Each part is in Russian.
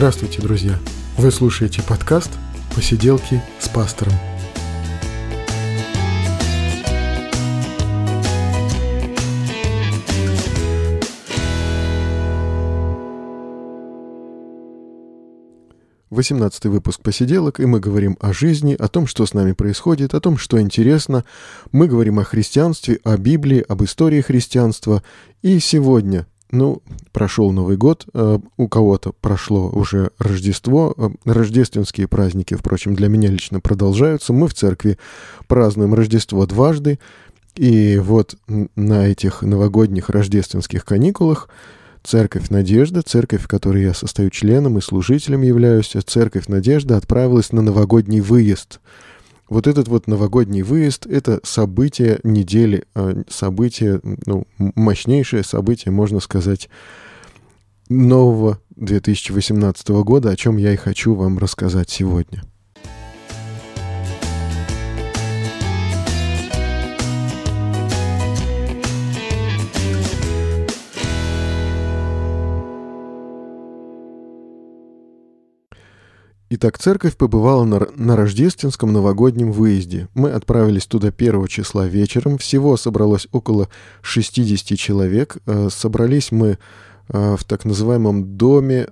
Здравствуйте, друзья! Вы слушаете подкаст «Посиделки с пастором». Восемнадцатый выпуск посиделок, и мы говорим о жизни, о том, что с нами происходит, о том, что интересно. Мы говорим о христианстве, о Библии, об истории христианства. И сегодня ну, прошел Новый год, э, у кого-то прошло уже Рождество. Э, рождественские праздники, впрочем, для меня лично продолжаются. Мы в церкви празднуем Рождество дважды. И вот на этих новогодних рождественских каникулах Церковь Надежда, церковь, в которой я состою членом и служителем являюсь, Церковь Надежда отправилась на новогодний выезд – вот этот вот новогодний выезд — это событие недели, а, событие, ну, мощнейшее событие, можно сказать, нового 2018 года, о чем я и хочу вам рассказать сегодня. Итак, церковь побывала на, на рождественском новогоднем выезде. Мы отправились туда 1 числа вечером. Всего собралось около 60 человек. Э, собрались мы э, в так называемом доме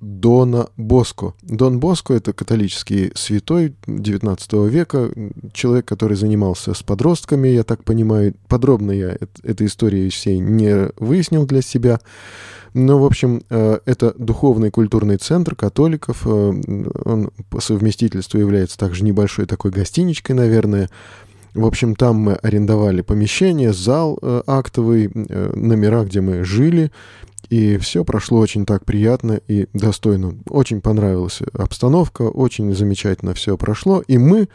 Дона Боско. Дон Боско — это католический святой XIX века, человек, который занимался с подростками, я так понимаю. Подробно я этой истории всей не выяснил для себя. Ну, в общем, э, это духовный культурный центр католиков. Э, он по совместительству является также небольшой такой гостиничкой, наверное. В общем, там мы арендовали помещение, зал э, актовый, номера, где мы жили. И все прошло очень так приятно и достойно. Очень понравилась обстановка, очень замечательно все прошло. И мы,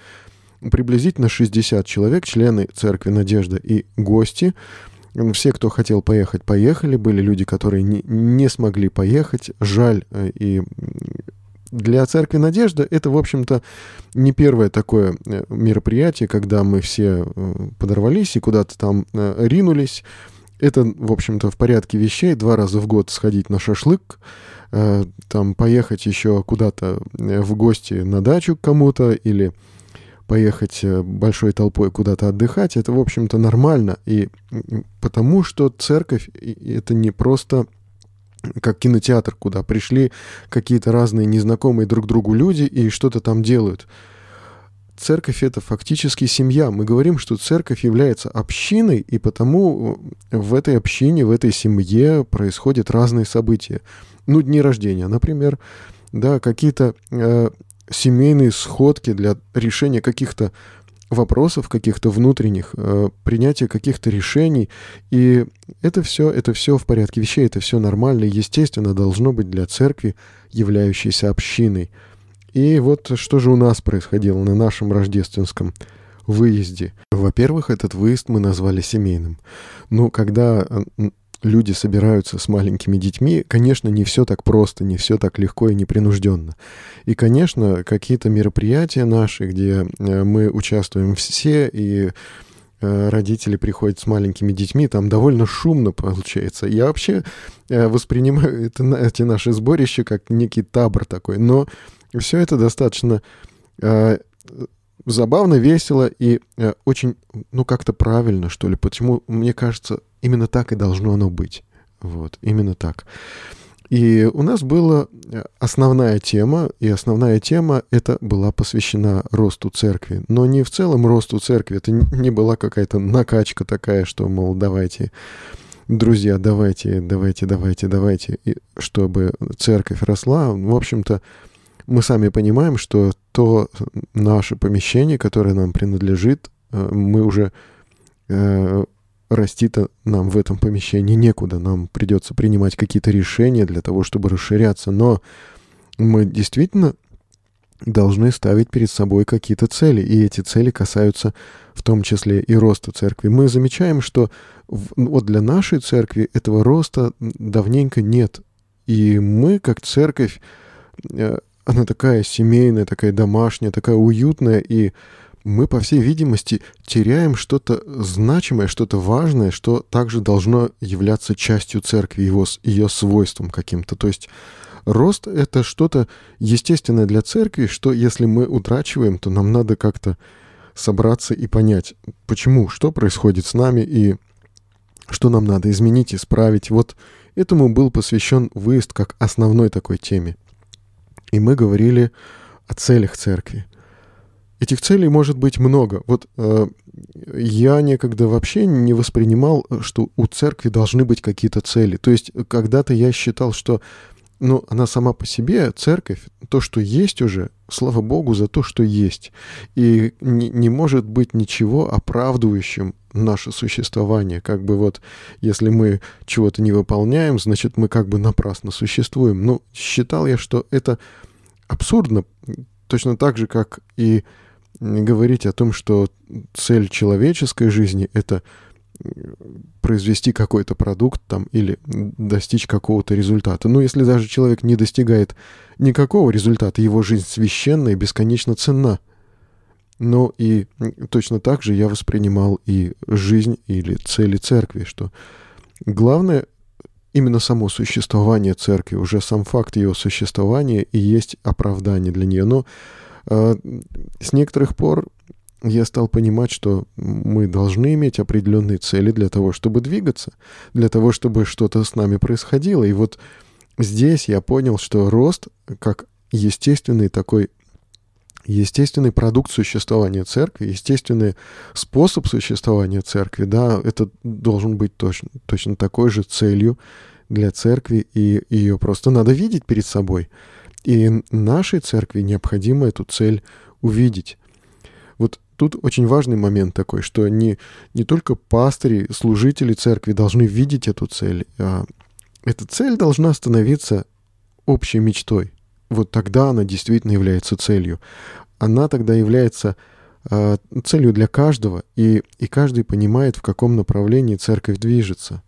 приблизительно 60 человек, члены Церкви Надежда и гости, все, кто хотел поехать, поехали. Были люди, которые не, не смогли поехать. Жаль. Э, и для Церкви Надежда это, в общем-то, не первое такое э, мероприятие, когда мы все э, подорвались и куда-то там ринулись. Это, в общем-то, в порядке вещей. Два раза в год сходить на шашлык, там поехать еще куда-то в гости на дачу к кому-то или поехать э, большой толпой куда-то отдыхать, это, в общем-то, нормально. И потому что церковь — это не просто как кинотеатр, куда пришли какие-то разные незнакомые друг другу люди и что-то там делают. Церковь — это фактически семья. Мы говорим, что церковь является общиной, и потому в этой общине, в этой семье происходят разные события. Ну, дни рождения, например, да, какие-то э, семейные сходки для решения каких-то вопросов каких-то внутренних, э, принятия каких-то решений. И это все, это все в порядке вещей, это все нормально естественно должно быть для церкви, являющейся общиной. И вот что же у нас происходило на нашем рождественском выезде. Во-первых, этот выезд мы назвали семейным. Ну, когда люди собираются с маленькими детьми, конечно, не все так просто, не все так легко и непринужденно. И, конечно, какие-то мероприятия наши, где э, мы участвуем все, и э, родители приходят с маленькими детьми, там довольно шумно получается. Я вообще э, воспринимаю это, эти наши сборища как некий табор такой, но все это достаточно забавно, весело и э, очень, ну, как-то правильно, что ли. Почему, мне кажется, именно так и должно оно быть. Вот, именно так. И у нас была э, основная тема, и основная тема это была посвящена росту церкви. Но не в целом росту церкви, это не была какая-то накачка такая, что, мол, давайте, друзья, давайте, давайте, давайте, давайте, и чтобы церковь росла. В общем-то, мы сами понимаем, что то наше помещение, которое нам принадлежит, э, мы уже э, расти-то нам в этом помещении некуда. Нам придется принимать какие-то решения для того, чтобы расширяться. Но мы действительно должны ставить перед собой какие-то цели. И эти цели касаются в том числе и роста церкви. Мы замечаем, что вот для нашей церкви этого роста давненько нет. И мы, как церковь, э, она такая семейная, такая домашняя, такая уютная, и мы, по всей видимости, теряем что-то значимое, что-то важное, что также должно являться частью церкви, его, ее свойством каким-то. То есть рост — это что-то естественное для церкви, что если мы утрачиваем, то нам надо как-то собраться и понять, почему, что происходит с нами и что нам надо изменить, исправить. Вот этому был посвящен выезд как основной такой теме. И мы говорили о целях церкви. Этих целей может быть много. Вот э, я некогда вообще не воспринимал, что у церкви должны быть какие-то цели. То есть когда-то я считал, что ну, она сама по себе, церковь, то, что есть уже, слава Богу за то, что есть. И не, не может быть ничего оправдывающим наше существование. Как бы вот, если мы чего-то не выполняем, значит, мы как бы напрасно существуем. Ну, считал я, что это абсурдно, точно так же, как и говорить о том, что цель человеческой жизни — это произвести какой-то продукт там или достичь какого-то результата. Но если даже человек не достигает никакого результата, его жизнь священна и бесконечно ценна. Но и точно так же я воспринимал и жизнь или цели церкви, что главное именно само существование церкви, уже сам факт ее существования и есть оправдание для нее. Но э, с некоторых пор я стал понимать, что мы должны иметь определенные цели для того, чтобы двигаться, для того, чтобы что-то с нами происходило. И вот здесь я понял, что рост как естественный такой естественный продукт существования церкви, естественный способ существования церкви, да, это должен быть точно, точно такой же целью для церкви, и ее просто надо видеть перед собой. И нашей церкви необходимо эту цель увидеть. Вот тут очень важный момент такой, что не, не только пастыри, служители церкви должны видеть эту цель, а эта цель должна становиться общей мечтой. Вот тогда она действительно является целью. Она тогда является э, целью для каждого, и, и каждый понимает, в каком направлении церковь движется.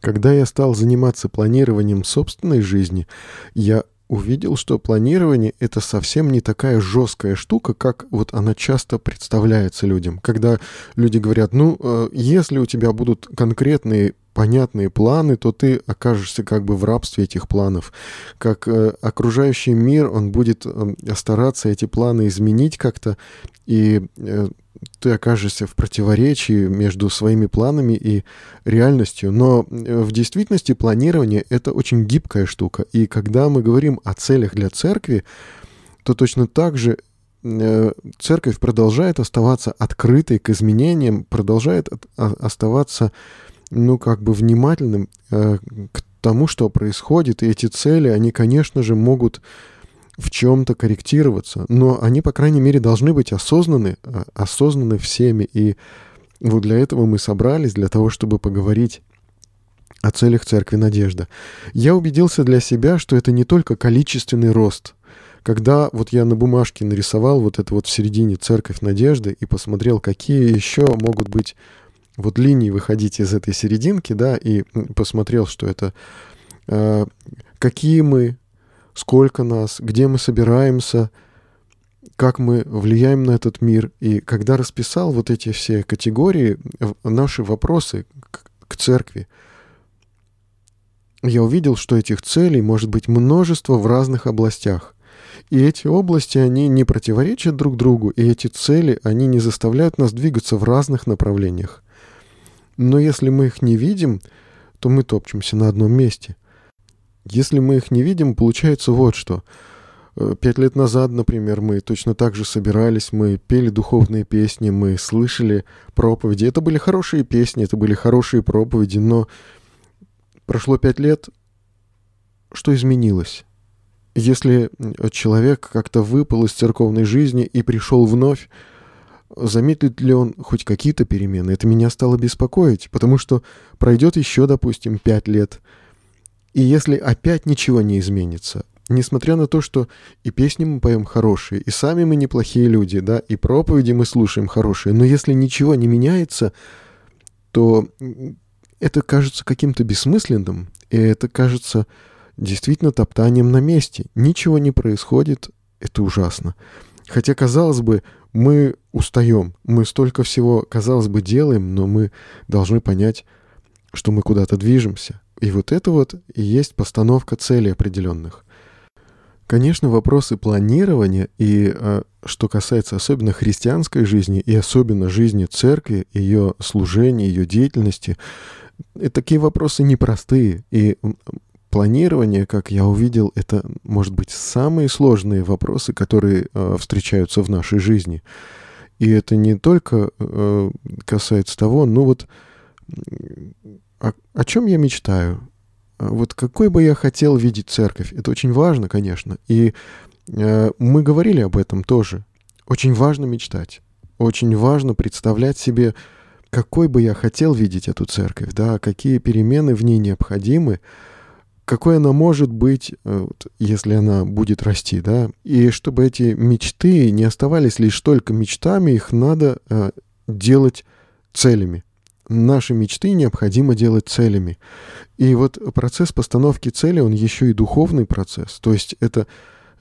Когда я стал заниматься планированием собственной жизни, я увидел, что планирование — это совсем не такая жесткая штука, как вот она часто представляется людям. Когда люди говорят, ну, э, если у тебя будут конкретные понятные планы, то ты окажешься как бы в рабстве этих планов. Как э, окружающий мир, он будет э, стараться эти планы изменить как-то, и э, ты окажешься в противоречии между своими планами и реальностью. Но э, в действительности планирование — это очень гибкая штука. И когда мы говорим о целях для церкви, то точно так же э, церковь продолжает оставаться открытой к изменениям, продолжает оставаться, ну, как бы внимательным э, к тому, что происходит. И эти цели, они, конечно же, могут в чем-то корректироваться, но они, по крайней мере, должны быть осознаны, а, осознаны всеми. И вот для этого мы собрались, для того, чтобы поговорить о целях Церкви Надежда. Я убедился для себя, что это не только количественный рост. Когда вот я на бумажке нарисовал вот это вот в середине Церковь Надежды и посмотрел, какие еще могут быть вот линии выходить из этой серединки, да, и посмотрел, что это э, какие мы сколько нас, где мы собираемся, как мы влияем на этот мир. И когда расписал вот эти все категории, наши вопросы к, к церкви, я увидел, что этих целей может быть множество в разных областях. И эти области, они не противоречат друг другу, и эти цели, они не заставляют нас двигаться в разных направлениях. Но если мы их не видим, то мы топчемся на одном месте. Если мы их не видим, получается вот что. Э, пять лет назад, например, мы точно так же собирались, мы пели духовные песни, мы слышали проповеди. Это были хорошие песни, это были хорошие проповеди, но прошло пять лет, что изменилось? Если человек как-то выпал из церковной жизни и пришел вновь, заметит ли он хоть какие-то перемены? Это меня стало беспокоить, потому что пройдет еще, допустим, пять лет – и если опять ничего не изменится, несмотря на то, что и песни мы поем хорошие, и сами мы неплохие люди, да, и проповеди мы слушаем хорошие, но если ничего не меняется, то это кажется каким-то бессмысленным, и это кажется действительно топтанием на месте. Ничего не происходит, это ужасно. Хотя, казалось бы, мы устаем, мы столько всего, казалось бы, делаем, но мы должны понять, что мы куда-то движемся. И вот это вот и есть постановка целей определенных. Конечно, вопросы планирования и э, что касается особенно христианской жизни и особенно жизни церкви, ее служения, ее деятельности, и такие вопросы непростые. И планирование, как я увидел, это, может быть, самые сложные вопросы, которые э, встречаются в нашей жизни. И это не только э, касается того, ну вот, о, о чем я мечтаю, вот какой бы я хотел видеть церковь. Это очень важно, конечно. И э, мы говорили об этом тоже. Очень важно мечтать. Очень важно представлять себе, какой бы я хотел видеть эту церковь, да, какие перемены в ней необходимы, какой она может быть, э, если она будет расти, да, и чтобы эти мечты не оставались лишь только мечтами, их надо э, делать целями наши мечты необходимо делать целями. И вот процесс постановки цели, он еще и духовный процесс. То есть это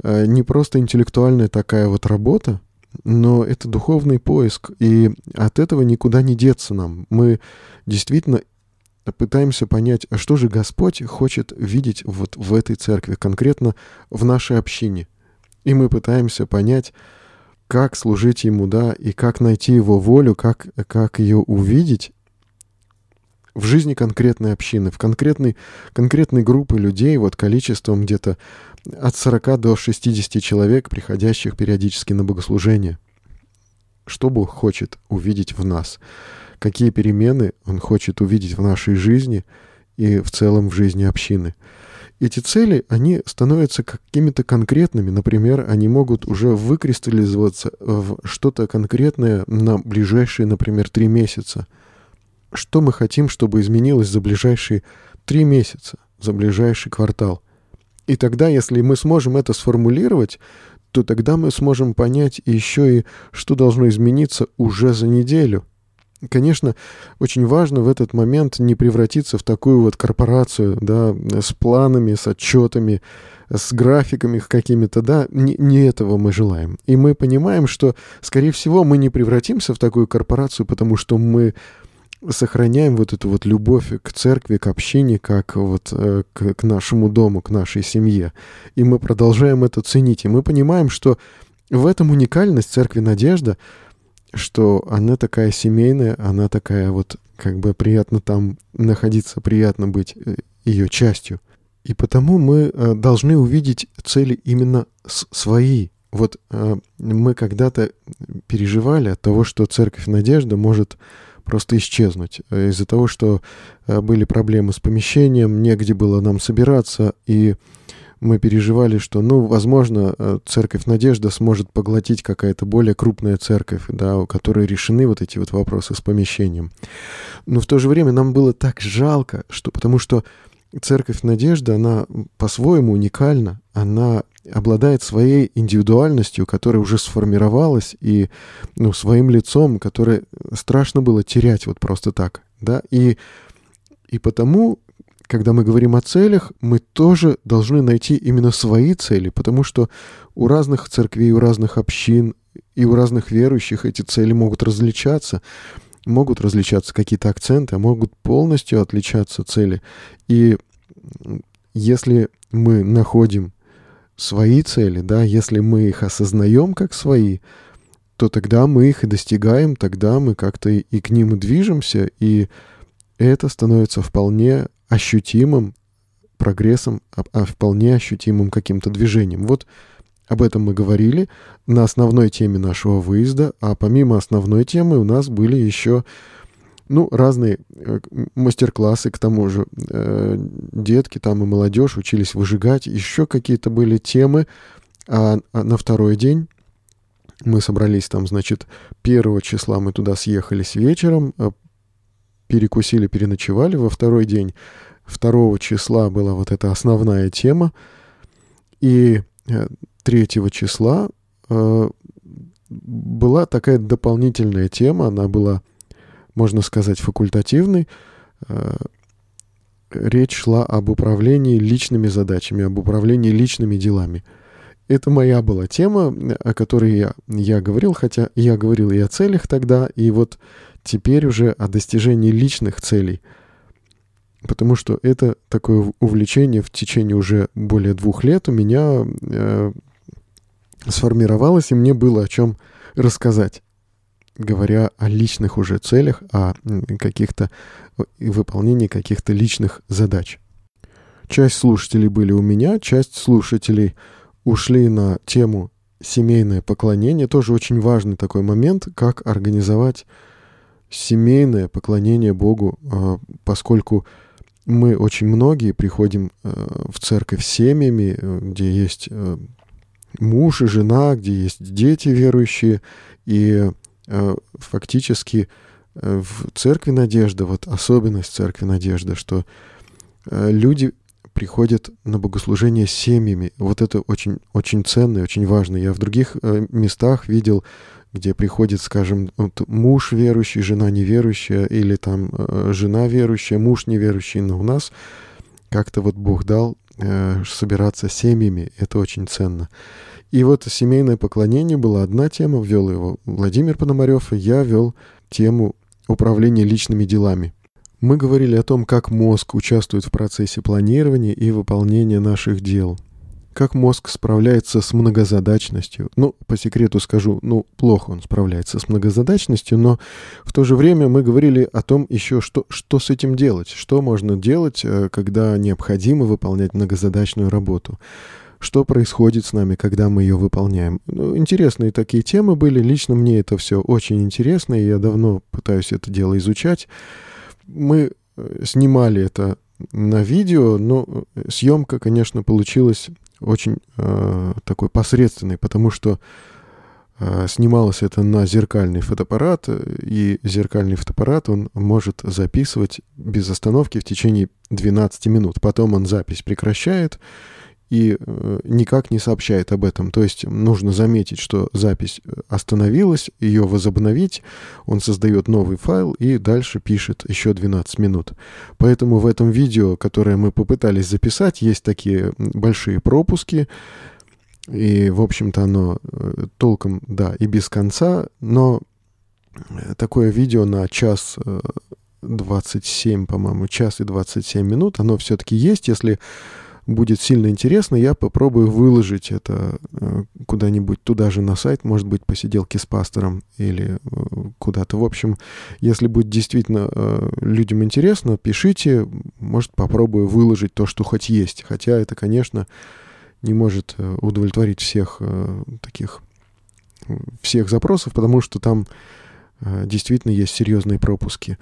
э, не просто интеллектуальная такая вот работа, но это духовный поиск. И от этого никуда не деться нам. Мы действительно пытаемся понять, а что же Господь хочет видеть вот в этой церкви, конкретно в нашей общине. И мы пытаемся понять, как служить Ему, да, и как найти Его волю, как, как ее увидеть в жизни конкретной общины, в конкретной, конкретной группы людей, вот количеством где-то от 40 до 60 человек, приходящих периодически на богослужение. Что Бог хочет увидеть в нас? Какие перемены Он хочет увидеть в нашей жизни и в целом в жизни общины? Эти цели, они становятся какими-то конкретными. Например, они могут уже выкристаллизоваться в что-то конкретное на ближайшие, например, три месяца – что мы хотим, чтобы изменилось за ближайшие три месяца, за ближайший квартал. И тогда, если мы сможем это сформулировать, то тогда мы сможем понять еще и, что должно измениться уже за неделю. Конечно, очень важно в этот момент не превратиться в такую вот корпорацию, да, с планами, с отчетами, с графиками какими-то, да, не, не этого мы желаем. И мы понимаем, что, скорее всего, мы не превратимся в такую корпорацию, потому что мы сохраняем вот эту вот любовь к церкви, к общине, как вот э, к, к нашему дому, к нашей семье. И мы продолжаем это ценить. И мы понимаем, что в этом уникальность церкви Надежда, что она такая семейная, она такая вот как бы приятно там находиться, приятно быть э, ее частью. И потому мы э, должны увидеть цели именно свои. Вот мы когда-то переживали от того, что церковь Надежда может просто исчезнуть. Э, из-за того, что э, были проблемы с помещением, негде было нам собираться, и мы переживали, что, ну, возможно, э, церковь Надежда сможет поглотить какая-то более крупная церковь, да, у которой решены вот эти вот вопросы с помещением. Но в то же время нам было так жалко, что, потому что церковь Надежда, она по-своему уникальна, она обладает своей индивидуальностью, которая уже сформировалась, и ну, своим лицом, которое страшно было терять вот просто так. Да? И, и потому, когда мы говорим о целях, мы тоже должны найти именно свои цели, потому что у разных церквей, у разных общин и у разных верующих эти цели могут различаться. Могут различаться какие-то акценты, а могут полностью отличаться цели. И если мы находим свои цели, да, если мы их осознаем как свои, то тогда мы их и достигаем, тогда мы как-то и к ним движемся, и это становится вполне ощутимым прогрессом, а, а вполне ощутимым каким-то движением. Вот об этом мы говорили на основной теме нашего выезда, а помимо основной темы у нас были еще ну, разные э, мастер-классы, к тому же э, детки там и молодежь учились выжигать, еще какие-то были темы. А, а на второй день мы собрались там, значит, первого числа мы туда съехались вечером, э, перекусили, переночевали. Во второй день второго числа была вот эта основная тема. И э, третьего числа э, была такая дополнительная тема, она была можно сказать, факультативный. Э, речь шла об управлении личными задачами, об управлении личными делами. Это моя была тема, о которой я, я говорил, хотя я говорил и о целях тогда, и вот теперь уже о достижении личных целей. потому что это такое увлечение в течение уже более двух лет у меня э, сформировалось, и мне было о чем рассказать, говоря о личных уже целях, о каких-то выполнении каких-то личных задач. Часть слушателей были у меня, часть слушателей ушли на тему семейное поклонение. Тоже очень важный такой момент, как организовать семейное поклонение Богу, а, поскольку мы очень многие приходим а, в церковь семьями, э, где есть э, муж и жена, где есть дети верующие, и э, фактически в церкви Надежда, вот особенность церкви Надежда, что люди приходят на богослужение семьями. Вот это очень, очень ценно и очень важно. Я в других э, местах видел, где приходит, скажем, вот муж верующий, жена неверующая, или там э, жена верующая, муж неверующий. Но у нас как-то вот Бог дал э, собираться семьями. Это очень ценно. И вот семейное поклонение была одна тема, ввел его Владимир Пономарев, и я вел тему управления личными делами. Мы говорили о том, как мозг участвует в процессе планирования и выполнения наших дел. Как мозг справляется с многозадачностью. Ну, по секрету скажу, ну, плохо он справляется с многозадачностью, но в то же время мы говорили о том еще, что, что с этим делать, что можно делать, э, когда необходимо выполнять многозадачную работу что происходит с нами, когда мы ее выполняем. Ну, интересные такие темы были. Лично мне это все очень интересно, и я давно пытаюсь это дело изучать мы э, снимали это на видео, но э, съемка, конечно, получилась очень э, такой посредственной, потому что э, снималось это на зеркальный фотоаппарат, и зеркальный фотоаппарат, он может записывать без остановки в течение 12 минут. Потом он запись прекращает, и э, никак не сообщает об этом. То есть нужно заметить, что запись э, остановилась, ее возобновить, он создает новый файл и дальше пишет еще 12 минут. Поэтому в этом видео, которое мы попытались записать, есть такие большие пропуски, и, в общем-то, оно э, толком, да, и без конца, но такое видео на час 27, по-моему, час и 27 минут, оно все-таки есть, если будет сильно интересно, я попробую выложить это э, куда-нибудь туда же на сайт, может быть, посиделки с пастором или э, куда-то. В общем, если будет действительно э, людям интересно, пишите, может, попробую выложить то, что хоть есть. Хотя это, конечно, не может удовлетворить всех таких всех запросов, потому что там действительно есть серьезные пропуски.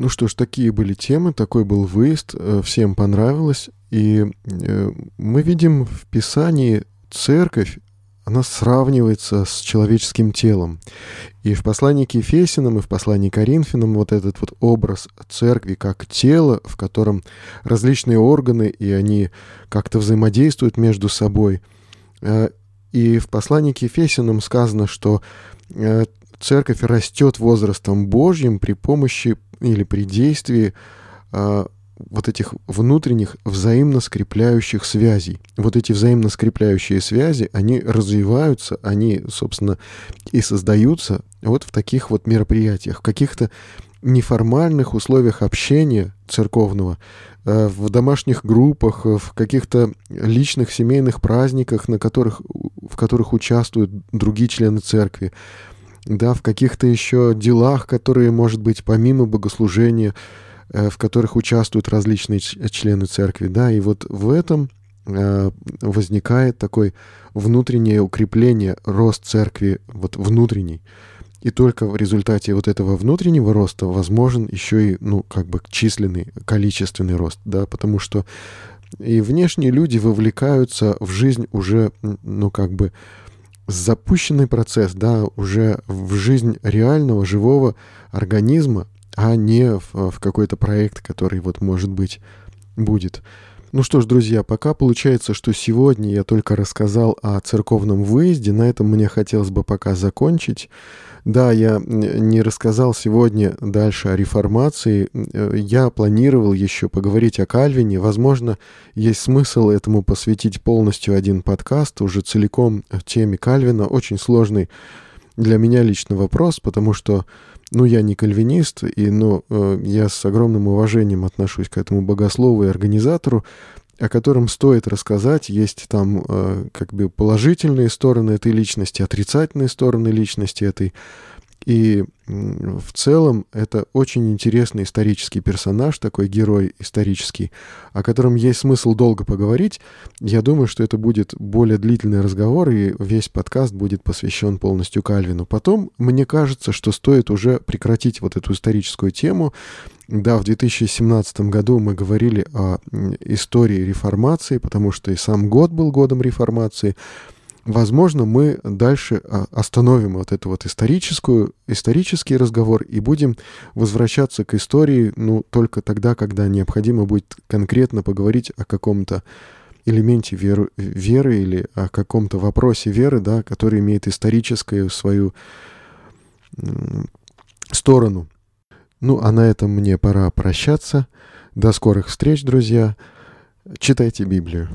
Ну что ж, такие были темы, такой был выезд, всем понравилось. И э, мы видим в Писании церковь, она сравнивается с человеческим телом. И в послании к Ефесинам, и в послании к Коринфянам вот этот вот образ церкви как тело, в котором различные органы, и они как-то взаимодействуют между собой. Э, и в послании к Ефесинам сказано, что э, церковь растет возрастом Божьим при помощи или при действии вот этих внутренних взаимно скрепляющих связей. Вот эти взаимно скрепляющие связи, они развиваются, они, собственно, и создаются вот в таких вот мероприятиях, в каких-то неформальных условиях общения церковного, э, в домашних группах, в каких-то личных семейных праздниках, на которых, в которых участвуют другие члены церкви, да, в каких-то еще делах, которые, может быть, помимо богослужения, Э, в которых участвуют различные члены церкви, да, и вот в этом э, возникает такое внутреннее укрепление, рост церкви, вот внутренний. И только в результате вот этого внутреннего роста возможен еще и, ну, как бы численный, количественный рост, да, потому что и внешние люди вовлекаются в жизнь уже, ну, как бы запущенный процесс, да, уже в жизнь реального, живого организма, а не в, в какой-то проект, который вот может быть будет. Ну что ж, друзья, пока получается, что сегодня я только рассказал о церковном выезде, на этом мне хотелось бы пока закончить. Да, я не рассказал сегодня дальше о реформации. Я планировал еще поговорить о Кальвине. Возможно, есть смысл этому посвятить полностью один подкаст, уже целиком теме Кальвина. Очень сложный для меня лично вопрос, потому что ну, я не кальвинист, и, но э, я с огромным уважением отношусь к этому богослову и организатору, о котором стоит рассказать. Есть там э, как бы положительные стороны этой личности, отрицательные стороны личности этой и в целом это очень интересный исторический персонаж, такой герой исторический, о котором есть смысл долго поговорить. Я думаю, что это будет более длительный разговор, и весь подкаст будет посвящен полностью Кальвину. Потом, мне кажется, что стоит уже прекратить вот эту историческую тему. Да, в 2017 году мы говорили о истории реформации, потому что и сам год был годом реформации возможно, мы дальше а, остановим вот эту вот историческую, исторический разговор и будем возвращаться к истории, ну, только тогда, когда необходимо будет конкретно поговорить о каком-то элементе веры, веры или о каком-то вопросе веры, да, который имеет историческую свою сторону. Ну, а на этом мне пора прощаться. До скорых встреч, друзья. Читайте Библию.